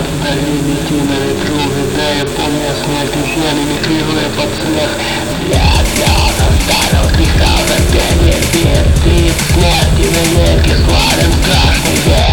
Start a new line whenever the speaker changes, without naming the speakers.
вдали лети на ветру, видая, помня смерть я, мигрируя под смех. Взгляд слез оставил кристалл запения, ты смерти навеки, славен страшный век.